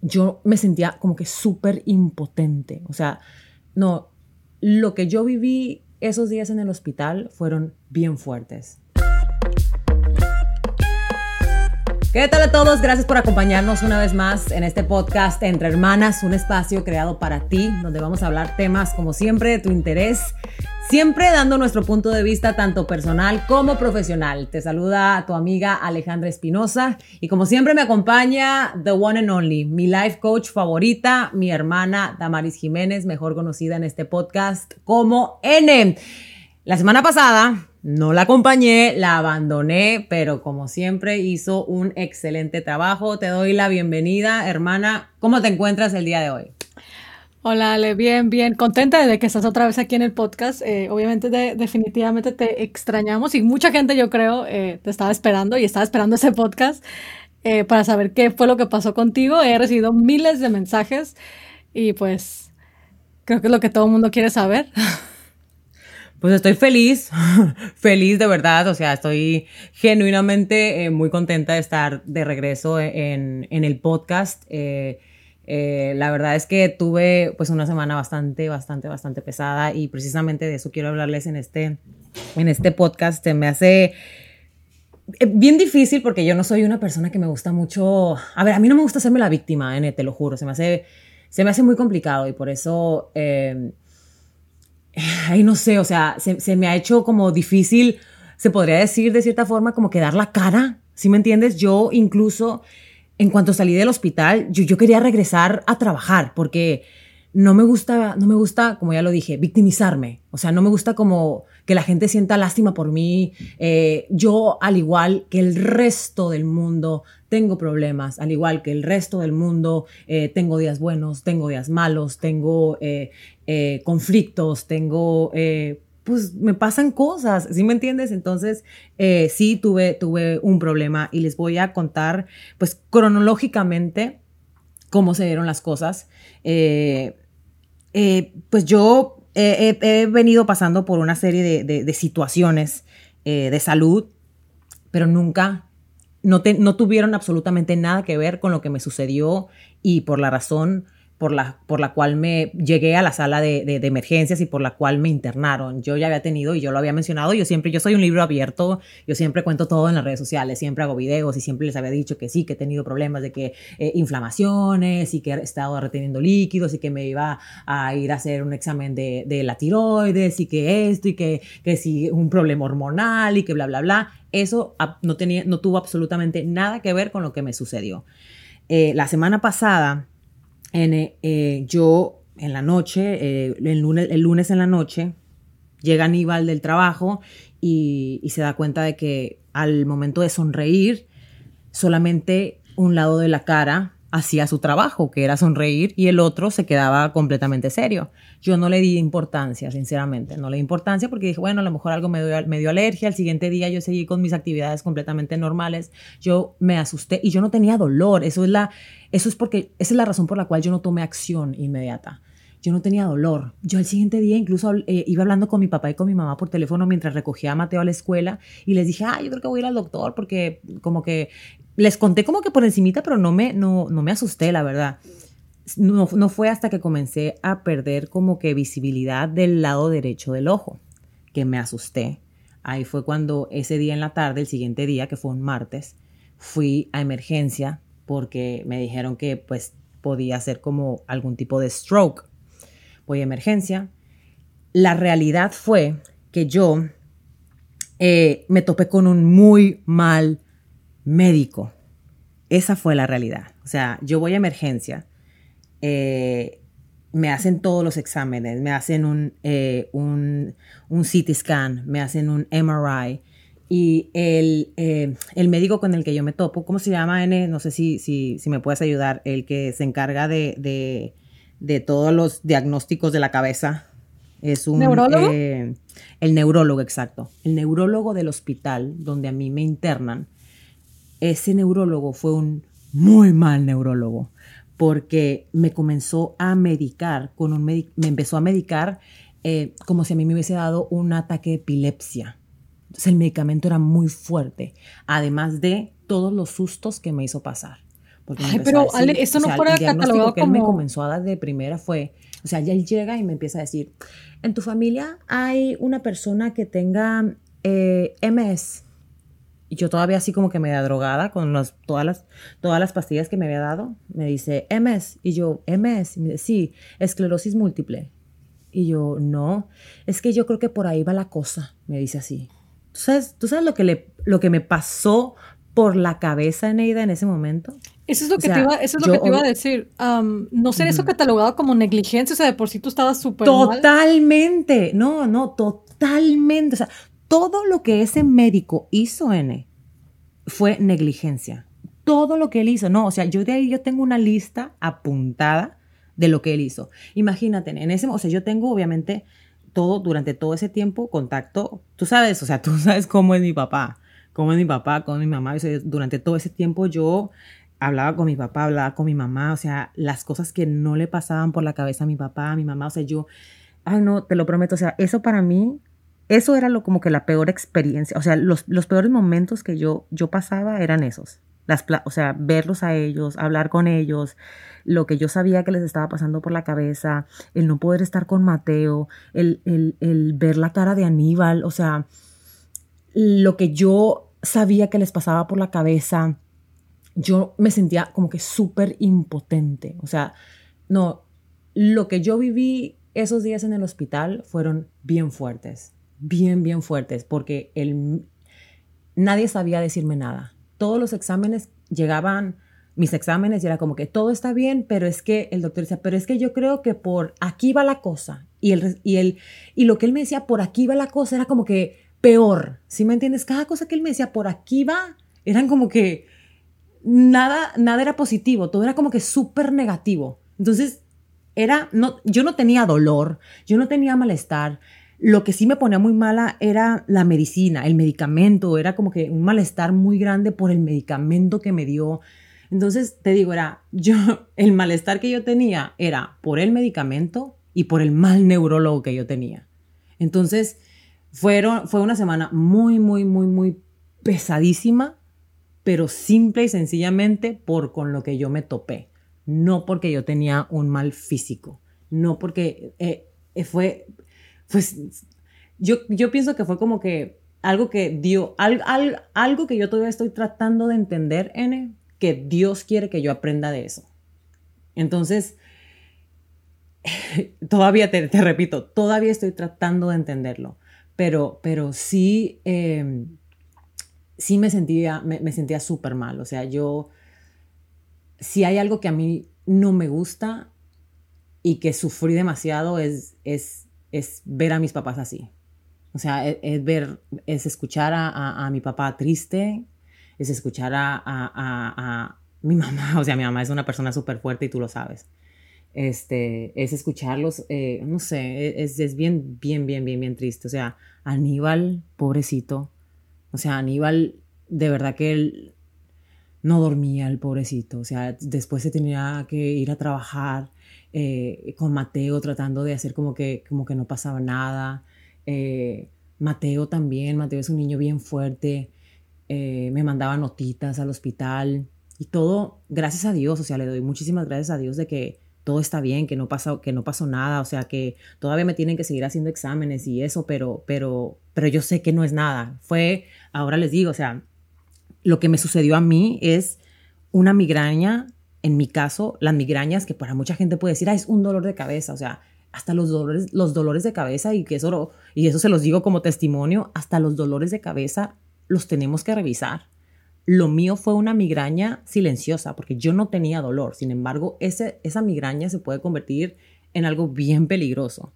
yo me sentía como que súper impotente. O sea, no, lo que yo viví esos días en el hospital fueron bien fuertes. ¿Qué tal a todos? Gracias por acompañarnos una vez más en este podcast Entre Hermanas, un espacio creado para ti, donde vamos a hablar temas como siempre de tu interés Siempre dando nuestro punto de vista tanto personal como profesional. Te saluda tu amiga Alejandra Espinosa y como siempre me acompaña The One and Only, mi life coach favorita, mi hermana Damaris Jiménez, mejor conocida en este podcast como N. La semana pasada no la acompañé, la abandoné, pero como siempre hizo un excelente trabajo. Te doy la bienvenida, hermana. ¿Cómo te encuentras el día de hoy? Hola Ale, bien, bien, contenta de que estás otra vez aquí en el podcast. Eh, obviamente, definitivamente te extrañamos y mucha gente, yo creo, eh, te estaba esperando y estaba esperando ese podcast eh, para saber qué fue lo que pasó contigo. He recibido miles de mensajes y pues creo que es lo que todo el mundo quiere saber. Pues estoy feliz, feliz de verdad, o sea, estoy genuinamente muy contenta de estar de regreso en, en el podcast. Eh, la verdad es que tuve pues una semana bastante, bastante, bastante pesada y precisamente de eso quiero hablarles en este, en este podcast. Se me hace eh, bien difícil porque yo no soy una persona que me gusta mucho... A ver, a mí no me gusta hacerme la víctima, N, te lo juro. Se me hace, se me hace muy complicado y por eso... Eh, ay, no sé, o sea, se, se me ha hecho como difícil, se podría decir de cierta forma, como que dar la cara, ¿sí me entiendes? Yo incluso en cuanto salí del hospital, yo, quería regresar a trabajar porque no me gusta, no me gusta, como ya lo dije, victimizarme. O sea, no me gusta como que la gente sienta lástima por mí. Eh, yo, al igual que el resto del mundo, tengo problemas. Al igual que el resto del mundo, eh, tengo días buenos, tengo días malos, tengo eh, conflictos, tengo pues me pasan cosas, ¿sí me entiendes? Entonces, eh, sí tuve, tuve un problema y les voy a contar, pues cronológicamente, cómo se dieron las cosas. Eh, eh, pues yo he, venido pasando por una serie de, situaciones de salud, pero nunca, no, no tuvieron absolutamente nada que ver con lo que me sucedió y por la razón por la, por la cual me llegué a la sala de, de, emergencias y por la cual me internaron. Yo ya había tenido, y yo lo había mencionado, yo siempre, yo soy un libro abierto, yo siempre cuento todo en las redes sociales, siempre hago videos y siempre les había dicho que sí, que he tenido problemas de que eh, inflamaciones y que he estado reteniendo líquidos y que me iba a ir a hacer un examen de, de la tiroides y que esto y que, que si un problema hormonal y que bla, bla, bla. Eso no, tenía, no tuvo absolutamente nada que ver con lo que me sucedió. Eh, la semana pasada, en, eh, yo en la noche, eh, el, lunes, el lunes en la noche, llega Aníbal del trabajo y, y, se da cuenta de que al momento de sonreír, solamente un lado de la cara hacía su trabajo, que era sonreír, y el otro se quedaba completamente serio. Yo no le di importancia, sinceramente, no le di importancia porque dije, bueno, a lo mejor algo me dio, alergia, al siguiente día yo seguí con mis actividades completamente normales, yo me asusté y yo no tenía dolor, eso es la, eso es porque, esa es la razón por la cual yo no tomé acción inmediata yo no tenía dolor. Yo al siguiente día incluso eh, iba hablando con mi papá y con mi mamá por teléfono mientras recogía a Mateo a la escuela y les dije, ah, yo creo que voy a ir al doctor porque como que les conté como que por encimita, pero no me, no, no me asusté, la verdad. No, no fue hasta que comencé a perder como que visibilidad del lado derecho del ojo que me asusté. Ahí fue cuando ese día en la tarde, el siguiente día, que fue un martes, fui a emergencia porque me dijeron que pues podía ser como algún tipo de stroke. Voy a emergencia. La realidad fue que yo eh, me topé con un muy mal médico. Esa fue la realidad. O sea, yo voy a emergencia, eh, me hacen todos los exámenes, me hacen un, eh, un, un, CT scan, me hacen un MRI. Y el, eh, el, médico con el que yo me topo, ¿cómo se llama, N? No sé si, si, si me puedes ayudar, el que se encarga de, de, de todos los diagnósticos de la cabeza. Es un... ¿Neurólogo? el neurólogo, exacto. El neurólogo del hospital donde a mí me internan ese neurólogo fue un muy mal neurólogo porque me comenzó a medicar con un me empezó a medicar eh, como si a mí me hubiese dado un ataque de epilepsia. Entonces el medicamento era muy fuerte, además de todos los sustos que me hizo pasar. Ay, pero Ale, esto no fuera catalogado que él me comenzó a dar de primera fue, o sea, ya él llega y me empieza a decir, en tu familia hay una persona que tenga eh, MS. Y yo todavía así como que media drogada con todas, las, todas las pastillas que me había dado. Me dice, MS. Y yo, MS. Y me dice, sí, esclerosis múltiple. Y yo, no, es que yo creo que por ahí va la cosa, me dice así. ¿Tú sabes, ¿tú sabes lo, que le, lo que me pasó por la cabeza, Neida, en ese momento? Eso es lo que, te, iba, eso es lo que te iba a decir. no ser eso catalogado como negligencia, o sea, de por sí tú estabas súper Totalmente. No, no, totalmente. O sea, todo lo que ese médico hizo, N, fue negligencia. Todo lo que él hizo. No, o sea, yo de ahí yo tengo una lista apuntada de lo que él hizo. Imagínate, en ese, o sea, yo tengo obviamente todo, durante todo ese tiempo, contacto, tú sabes, o sea, tú sabes cómo es mi papá, cómo es mi papá, con mi mamá. durante todo ese tiempo yo hablaba con mi papá, hablaba con mi mamá, o sea, las cosas que no le pasaban por la cabeza a mi papá, a mi mamá, o sea, yo, ay no, te lo prometo, o sea, eso para mí, eso era lo como que la peor experiencia, o sea, los, los peores momentos que yo, yo pasaba eran esos, las, o sea, verlos a ellos, hablar con ellos, lo que yo sabía que les estaba pasando por la cabeza, el no poder estar con Mateo, el, el, el ver la cara de Aníbal, o sea, lo que yo sabía que les pasaba por la cabeza, yo me sentía como que súper impotente. O sea, no, lo que yo viví esos días en el hospital fueron bien fuertes, bien, bien fuertes, porque el, nadie sabía decirme nada. Todos los exámenes llegaban, mis exámenes, y era como que todo está bien, pero es que el doctor decía, pero es que yo creo que por aquí va la cosa. Y, el, y, el, y lo que él me decía, por aquí va la cosa, era como que peor. ¿Sí me entiendes? Cada cosa que él me decía, por aquí va, eran como que nada, nada era positivo, todo era como que súper negativo. Entonces, era, no, yo no tenía dolor, yo no tenía malestar. Lo que sí me ponía muy mala era la medicina, el medicamento, era como que un malestar muy grande por el medicamento que me dio. Entonces, te digo, era, yo, el malestar que yo tenía era por el medicamento y por el mal neurólogo que yo tenía. Entonces, fueron, fue una semana muy, muy, muy, muy pesadísima pero simple y sencillamente por con lo que yo me topé, no porque yo tenía un mal físico, no porque eh, eh, fue, pues, yo, yo pienso que fue como que algo que dio, algo que yo todavía estoy tratando de entender, N, que Dios quiere que yo aprenda de eso. Entonces, todavía te, repito, todavía estoy tratando de entenderlo, pero, pero sí, em, sí me sentía, me, sentía súper mal. O sea, yo, si hay algo que a mí no me gusta y que sufrí demasiado es, es ver a mis papás así. O sea, e, es, ver, es escuchar a, mi papá triste, es escuchar a, a, mi mamá. O sea, mi mamá es una persona súper fuerte y tú lo sabes. Este, es escucharlos, eh, no sé, e, es, es bien, bien, bien, bien, bien triste. O sea, Aníbal, pobrecito, o sea, Aníbal, de verdad que él no dormía, el pobrecito. O sea, después se tenía que ir a trabajar eh, con Mateo tratando de hacer como que, como que no pasaba nada. Eh, Mateo también, Mateo es un niño bien fuerte. Eh, me mandaba notitas al hospital y todo, gracias a Dios, o sea, le doy muchísimas gracias a Dios de que todo está bien, que no pasó, que no pasó nada, o sea, que todavía me tienen que seguir haciendo exámenes y eso, pero, pero, pero yo sé que no es nada. Fue, ahora les digo, o sea, lo que me sucedió a mí es una migraña, en mi caso, las migrañas que para mucha gente puede decir, ah, es un dolor de cabeza, o sea, hasta los dolores, los dolores de cabeza y que eso, y eso se los digo como testimonio, hasta los dolores de cabeza los tenemos que revisar lo mío fue una migraña silenciosa, porque yo no tenía dolor. Sin embargo, ese, esa migraña se puede convertir en algo bien peligroso.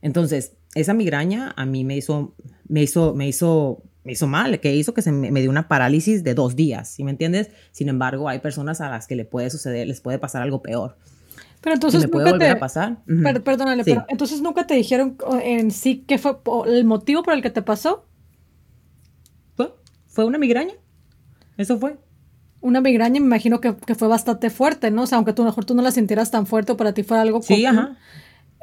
Entonces, esa migraña a mí me hizo, me hizo, me hizo, me hizo mal, que hizo que se me, dio una parálisis de dos días, ¿sí me entiendes? Sin embargo, hay personas a las que le puede suceder, les puede pasar algo peor. Pero entonces me puede volver a pasar. Perdónale, pero entonces nunca te dijeron en sí qué fue el motivo por el que te pasó. Fue, fue una migraña. Eso fue. Una migraña me imagino que, fue bastante fuerte, ¿no? O sea, aunque tú mejor tú no la sintieras tan fuerte o para ti fuera algo Sí, ajá.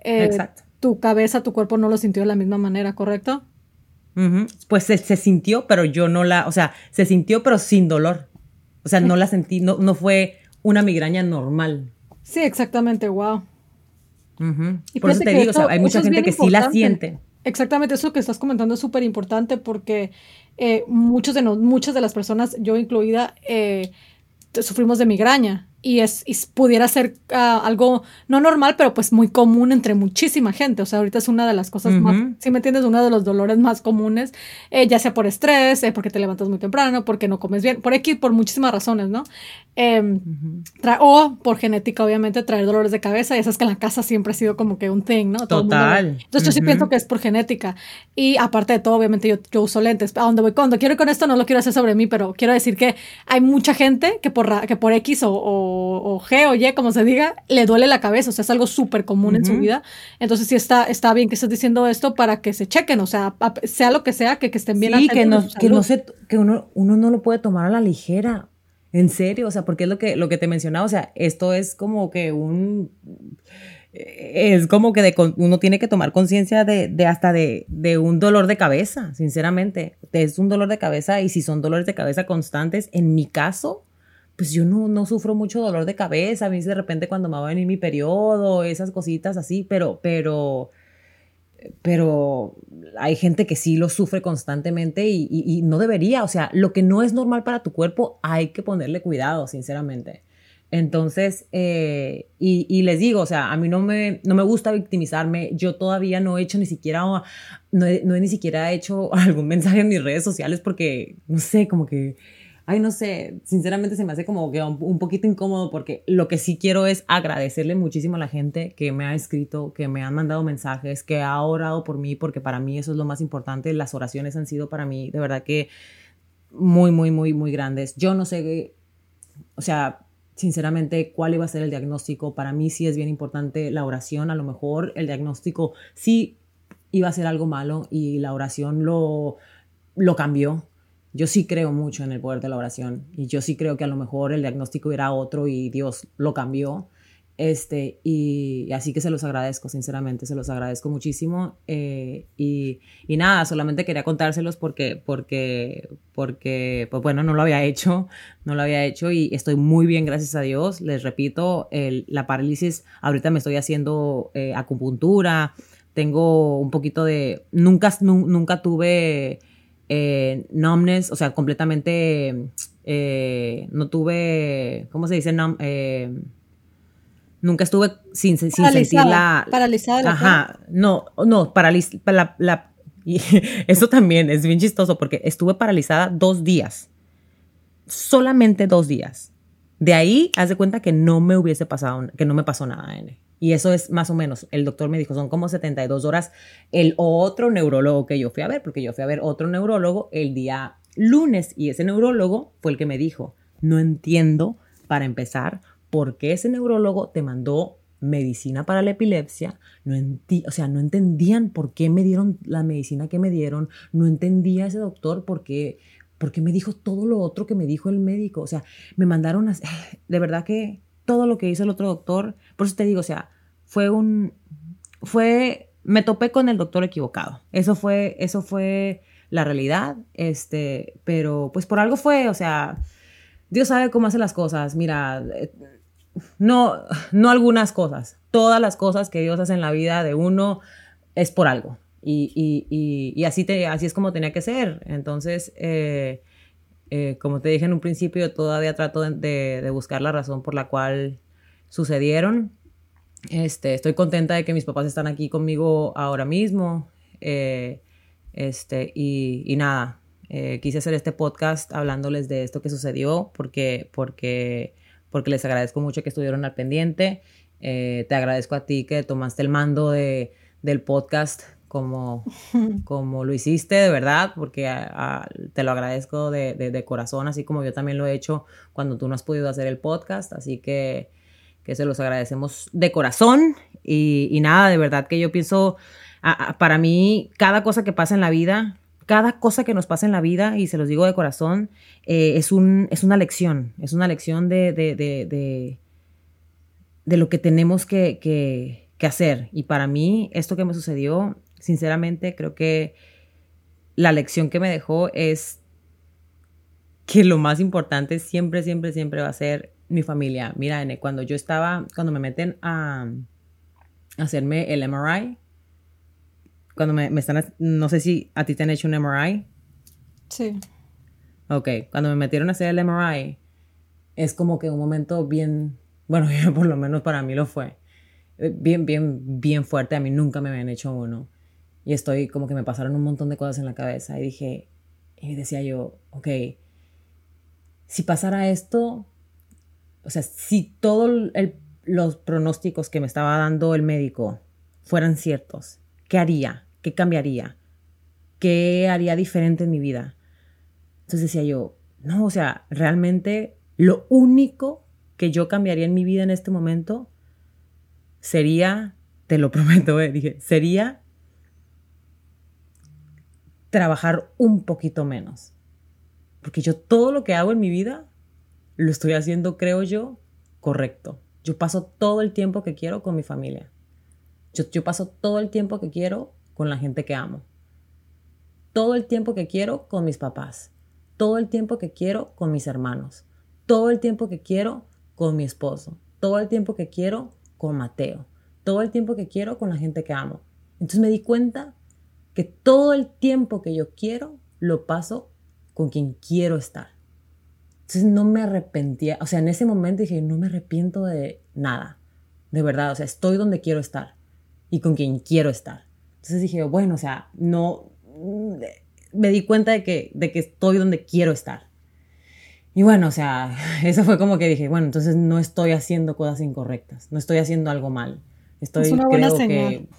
Eh, Exacto. Tu cabeza, tu cuerpo no lo sintió de la misma manera, ¿correcto? Pues se, sintió, pero yo no la, o sea, se sintió pero sin dolor. O sea, no la sentí, no, no fue una migraña normal. Sí, exactamente, wow. y Por eso te digo, o sea, hay mucha gente que sí la siente. Exactamente, eso que estás comentando es súper importante porque eh, muchos de muchas de las personas, yo incluida, eh, sufrimos de migraña y, es, pudiera ser ah, algo no normal, pero pues muy común entre muchísima gente. O sea, ahorita es una de las cosas más, si me entiendes, uno de los dolores más comunes, eh, ya sea por estrés, eh, porque te levantas muy temprano, porque no comes bien, por X, por muchísimas razones, ¿no? Em, o por genética, obviamente, traer dolores de cabeza, y esas que en la casa siempre ha sido como que un thing, ¿no? Total. Entonces yo sí pienso que es por genética. Y aparte de todo, obviamente yo, yo uso lentes. A donde voy, cuando quiero ir con esto, no lo quiero hacer sobre mí, pero quiero decir que hay mucha gente que por, que por X o o, G o Y, como se diga, le duele la cabeza, o sea, es algo súper común en su vida. Entonces sí está, está bien que estés diciendo esto para que se chequen, o sea, sea lo que sea, que, que estén bien. Sí, que, no, que, no se, que uno, uno no lo puede tomar a la ligera. En serio, o sea, porque es lo que, lo que te mencionaba, o sea, esto es como que un es como que de, uno tiene que tomar conciencia de, de, hasta de, de, un dolor de cabeza, sinceramente. Es un dolor de cabeza y si son dolores de cabeza constantes, en mi caso, pues yo no, no sufro mucho dolor de cabeza, a mí de repente cuando me va a venir mi periodo, esas cositas así, pero, pero, pero hay gente que sí lo sufre constantemente y, y, no debería, o sea, lo que no es normal para tu cuerpo hay que ponerle cuidado, sinceramente. Entonces, eh, y, y, les digo, o sea, a mí no me, no me gusta victimizarme, yo todavía no he hecho ni siquiera, no he, no he ni siquiera hecho algún mensaje en mis redes sociales porque, no sé, como que ay, no sé, sinceramente se me hace como que un, poquito incómodo porque lo que sí quiero es agradecerle muchísimo a la gente que me ha escrito, que me han mandado mensajes, que ha orado por mí, porque para mí eso es lo más importante. Las oraciones han sido para mí de verdad que muy, muy, muy, muy grandes. Yo no sé, o sea, sinceramente, cuál iba a ser el diagnóstico. Para mí sí es bien importante la oración. A lo mejor el diagnóstico sí iba a ser algo malo y la oración lo, lo cambió yo sí creo mucho en el poder de la oración y yo sí creo que a lo mejor el diagnóstico era otro y Dios lo cambió. Este, y, así que se los agradezco, sinceramente, se los agradezco muchísimo. Eh, y, y, nada, solamente quería contárselos porque, porque, porque, pues bueno, no lo había hecho, no lo había hecho y estoy muy bien, gracias a Dios. Les repito, la parálisis, ahorita me estoy haciendo eh, acupuntura, tengo un poquito de, nunca, nunca tuve eh, numbness, o sea, completamente, eh, no tuve, ¿cómo se dice? Eh, nunca estuve sin, sin sentir la... Paralizada. ajá, no, no, paralizada, la, eso también es bien chistoso porque estuve paralizada dos días, solamente dos días. De ahí, haz de cuenta que no me hubiese pasado, que no me pasó nada, N. Y eso es más o menos, el doctor me dijo, son como 72 horas. El otro neurólogo que yo fui a ver, porque yo fui a ver otro neurólogo el día lunes y ese neurólogo fue el que me dijo, no entiendo, para empezar, por qué ese neurólogo te mandó medicina para la epilepsia, no o sea, no entendían por qué me dieron la medicina que me dieron, no entendía ese doctor por qué, por qué me dijo todo lo otro que me dijo el médico, o sea, me mandaron, a, de verdad que todo lo que hizo el otro doctor. Por eso te digo, o sea, fue un, fue, me topé con el doctor equivocado. Eso fue, eso fue la realidad, este, pero pues por algo fue, o sea, Dios sabe cómo hace las cosas. Mira, eh, no, no algunas cosas, todas las cosas que Dios hace en la vida de uno es por algo. Y, y, y, así, te, así es como tenía que ser. Entonces, eh, eh, como te dije en un principio, todavía trato de, buscar la razón por la cual sucedieron. Este, estoy contenta de que mis papás están aquí conmigo ahora mismo. Eh, este, y, nada, eh, quise hacer este podcast hablándoles de esto que sucedió porque les agradezco mucho que estuvieron al pendiente. te agradezco a ti que tomaste el mando de, del podcast como, como lo hiciste, de verdad, porque te lo agradezco de, corazón, así como yo también lo he hecho cuando tú no has podido hacer el podcast, así que, que se los agradecemos de corazón y, nada, de verdad que yo pienso, para mí, cada cosa que pasa en la vida, cada cosa que nos pasa en la vida, y se los digo de corazón, eh, es, un, es una lección, es una lección de, de, de, de lo que tenemos que, que, que hacer. Y para mí, esto que me sucedió sinceramente creo que la lección que me dejó es que lo más importante siempre, siempre, siempre va a ser mi familia. Mira, cuando yo estaba, cuando me meten a hacerme el MRI, cuando me, me están, no sé si a ti te han hecho un MRI. Sí. Ok, cuando me metieron a hacer el MRI, es como que un momento bien, bueno, por lo menos para mí lo fue, eh, bien, bien, bien fuerte. A mí nunca me habían hecho uno. Y estoy como que me pasaron un montón de cosas en la cabeza y dije, y decía yo, ok, si pasara esto, o sea, si todos los pronósticos que me estaba dando el médico fueran ciertos, ¿qué haría? ¿Qué cambiaría? ¿Qué haría diferente en mi vida? Entonces decía yo, no, o sea, realmente lo único que yo cambiaría en mi vida en este momento sería, te lo prometo, eh, dije, sería trabajar un poquito menos. Porque yo todo lo que hago en mi vida lo estoy haciendo, creo yo, correcto. Yo paso todo el tiempo que quiero con mi familia. Yo, yo paso todo el tiempo que quiero con la gente que amo. Todo el tiempo que quiero con mis papás. Todo el tiempo que quiero con mis hermanos. Todo el tiempo que quiero con mi esposo. Todo el tiempo que quiero con Mateo. Todo el tiempo que quiero con la gente que amo. Entonces me di cuenta que todo el tiempo que yo quiero lo paso con quien quiero estar. Entonces no me arrepentía, o sea, en ese momento dije, no me arrepiento de nada, de verdad, o sea, estoy donde quiero estar y con quien quiero estar. Entonces dije, bueno, o sea, no, me di cuenta de que, de que estoy donde quiero estar. Y bueno, o sea, eso fue como que dije, bueno, entonces no estoy haciendo cosas incorrectas, no estoy haciendo algo mal. Estoy, es una buena señal. que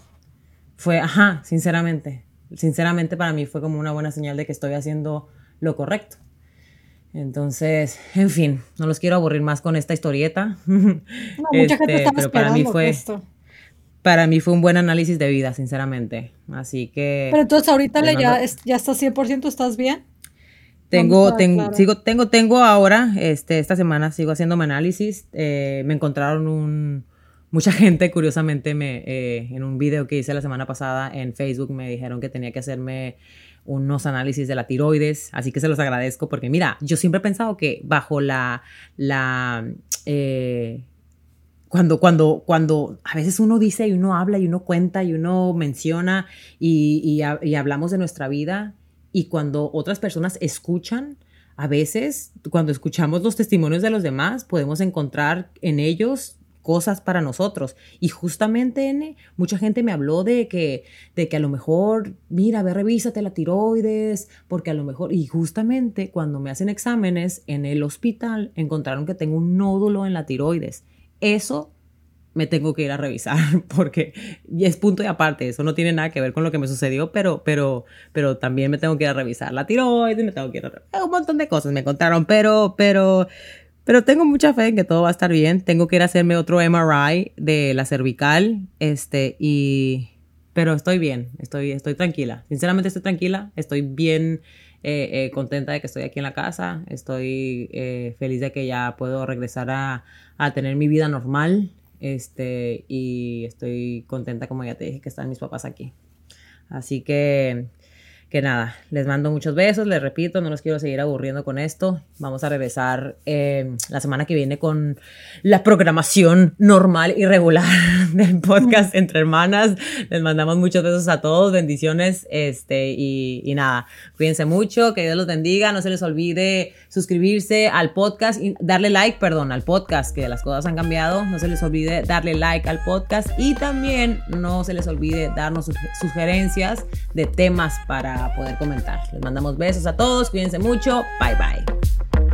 fue, ajá, sinceramente, sinceramente para mí fue como una buena señal de que estoy haciendo lo correcto. Entonces, en fin, no los quiero aburrir más con esta historieta. No, mucha gente este, pero para mí fue esto. para mí fue un buen análisis de vida, sinceramente. Así que Pero entonces ahorita le ya ya estás 100%, ¿estás bien? Tengo, tengo, sigo, tengo, tengo ahora, este, esta semana sigo haciendo mi análisis. Eh, me encontraron un, mucha gente, curiosamente, me, eh, en un video que hice la semana pasada en Facebook, me dijeron que tenía que hacerme unos análisis de la tiroides, así que se los agradezco porque mira, yo siempre he pensado que bajo la, la, eh, cuando, cuando, cuando a veces uno dice y uno habla y uno cuenta y uno menciona y, y, hablamos de nuestra vida y cuando otras personas escuchan, a veces cuando escuchamos los testimonios de los demás podemos encontrar en ellos cosas para nosotros. Y justamente, N, mucha gente me habló de que, de que a lo mejor, mira, ve, revísate la tiroides, porque a lo mejor, y justamente cuando me hacen exámenes en el hospital, encontraron que tengo un nódulo en la tiroides. Eso me tengo que ir a revisar porque es punto y aparte, eso no tiene nada que ver con lo que me sucedió, pero, pero, pero también me tengo que ir a revisar la tiroides, me tengo que ir a un montón de cosas me contaron, pero, pero, pero tengo mucha fe en que todo va a estar bien. Tengo que ir a hacerme otro MRI de la cervical, este, y... Pero estoy bien, estoy, estoy tranquila. Sinceramente estoy tranquila, estoy bien eh, eh, contenta de que estoy aquí en la casa, estoy eh, feliz de que ya puedo regresar a, a, tener mi vida normal, este, y estoy contenta, como ya te dije, que están mis papás aquí. Así que que nada, les mando muchos besos, les repito, no los quiero seguir aburriendo con esto. Vamos a regresar eh, la semana que viene con la programación normal y regular del podcast Entre Hermanas. Les mandamos muchos besos a todos, bendiciones, este, y, y nada, cuídense mucho, que Dios los bendiga, no se les olvide suscribirse al podcast y darle like, perdón, al podcast, que las cosas han cambiado, no se les olvide darle like al podcast y también no se les olvide darnos sugerencias de temas poder comentar. Les mandamos besos a todos, cuídense mucho, bye bye.